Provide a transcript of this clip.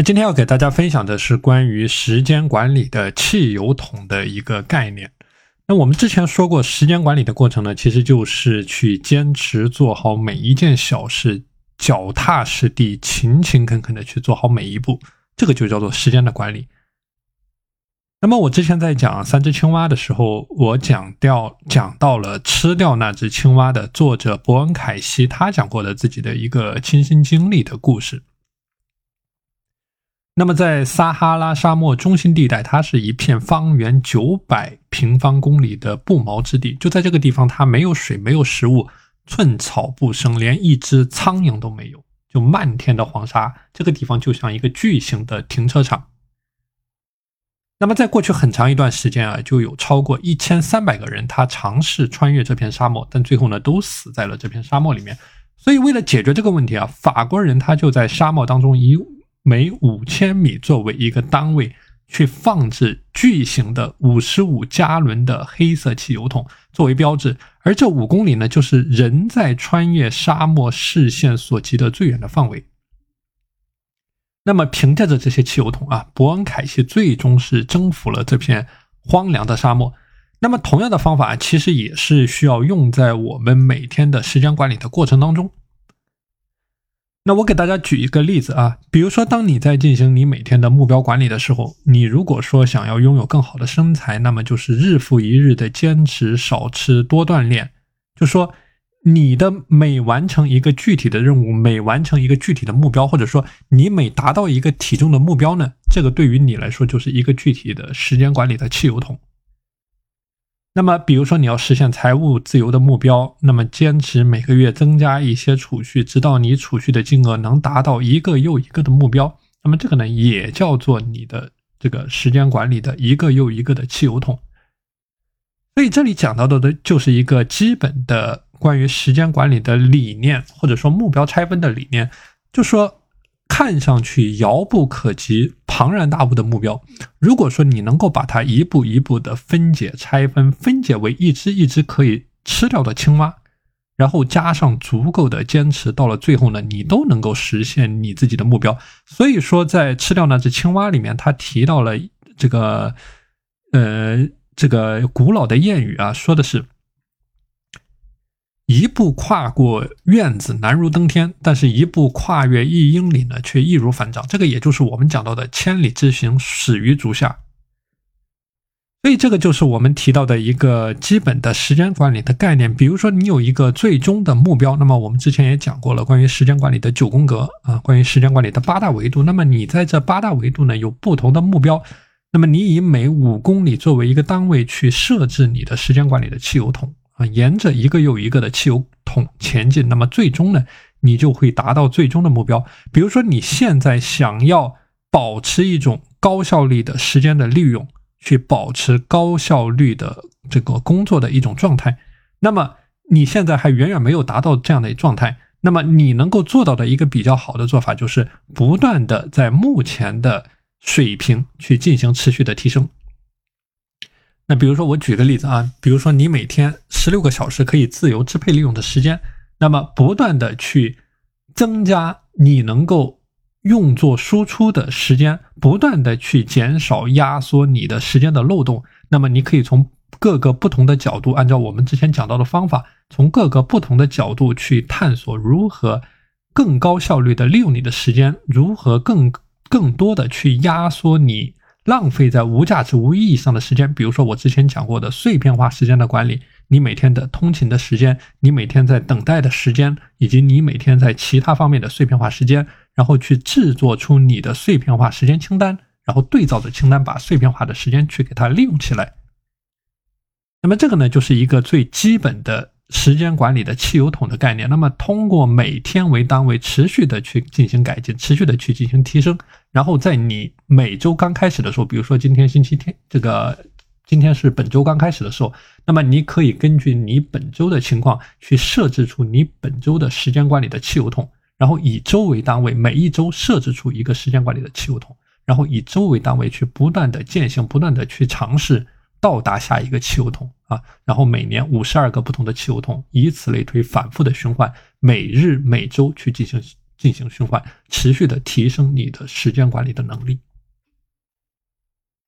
那今天要给大家分享的是关于时间管理的汽油桶的一个概念。那我们之前说过，时间管理的过程呢，其实就是去坚持做好每一件小事，脚踏实地、勤勤恳恳的去做好每一步，这个就叫做时间的管理。那么我之前在讲三只青蛙的时候，我讲掉讲到了吃掉那只青蛙的作者伯恩凯西，他讲过的自己的一个亲身经历的故事。那么在撒哈拉沙漠中心地带，它是一片方圆九百平方公里的不毛之地。就在这个地方，它没有水，没有食物，寸草不生，连一只苍蝇都没有，就漫天的黄沙。这个地方就像一个巨型的停车场。那么，在过去很长一段时间啊，就有超过一千三百个人，他尝试穿越这片沙漠，但最后呢，都死在了这片沙漠里面。所以，为了解决这个问题啊，法国人他就在沙漠当中以每五千米作为一个单位，去放置巨型的五十五加仑的黑色汽油桶作为标志，而这五公里呢，就是人在穿越沙漠视线所及的最远的范围。那么凭借着这些汽油桶啊，伯恩凯西最终是征服了这片荒凉的沙漠。那么同样的方法其实也是需要用在我们每天的时间管理的过程当中。那我给大家举一个例子啊，比如说当你在进行你每天的目标管理的时候，你如果说想要拥有更好的身材，那么就是日复一日的坚持少吃多锻炼，就说。你的每完成一个具体的任务，每完成一个具体的目标，或者说你每达到一个体重的目标呢，这个对于你来说就是一个具体的时间管理的汽油桶。那么，比如说你要实现财务自由的目标，那么坚持每个月增加一些储蓄，直到你储蓄的金额能达到一个又一个的目标，那么这个呢也叫做你的这个时间管理的一个又一个的汽油桶。所以这里讲到的的就是一个基本的。关于时间管理的理念，或者说目标拆分的理念，就说看上去遥不可及、庞然大物的目标，如果说你能够把它一步一步的分解拆分，分解为一只一只可以吃掉的青蛙，然后加上足够的坚持，到了最后呢，你都能够实现你自己的目标。所以说，在吃掉那只青蛙里面，他提到了这个，呃，这个古老的谚语啊，说的是。一步跨过院子难如登天，但是一步跨越一英里呢，却易如反掌。这个也就是我们讲到的千里之行，始于足下。所以这个就是我们提到的一个基本的时间管理的概念。比如说，你有一个最终的目标，那么我们之前也讲过了，关于时间管理的九宫格啊，关于时间管理的八大维度。那么你在这八大维度呢，有不同的目标。那么你以每五公里作为一个单位去设置你的时间管理的汽油桶。啊，沿着一个又一个的汽油桶前进，那么最终呢，你就会达到最终的目标。比如说，你现在想要保持一种高效率的时间的利用，去保持高效率的这个工作的一种状态，那么你现在还远远没有达到这样的状态。那么你能够做到的一个比较好的做法，就是不断的在目前的水平去进行持续的提升。那比如说，我举个例子啊，比如说你每天十六个小时可以自由支配利用的时间，那么不断的去增加你能够用作输出的时间，不断的去减少压缩你的时间的漏洞，那么你可以从各个不同的角度，按照我们之前讲到的方法，从各个不同的角度去探索如何更高效率的利用你的时间，如何更更多的去压缩你。浪费在无价值、无意义上的时间，比如说我之前讲过的碎片化时间的管理，你每天的通勤的时间，你每天在等待的时间，以及你每天在其他方面的碎片化时间，然后去制作出你的碎片化时间清单，然后对照着清单把碎片化的时间去给它利用起来。那么这个呢，就是一个最基本的。时间管理的汽油桶的概念，那么通过每天为单位持续的去进行改进，持续的去进行提升，然后在你每周刚开始的时候，比如说今天星期天，这个今天是本周刚开始的时候，那么你可以根据你本周的情况去设置出你本周的时间管理的汽油桶，然后以周为单位，每一周设置出一个时间管理的汽油桶，然后以周为单位去不断的践行，不断的去尝试。到达下一个汽油桶啊，然后每年五十二个不同的汽油桶，以此类推，反复的循环，每日每周去进行进行循环，持续的提升你的时间管理的能力。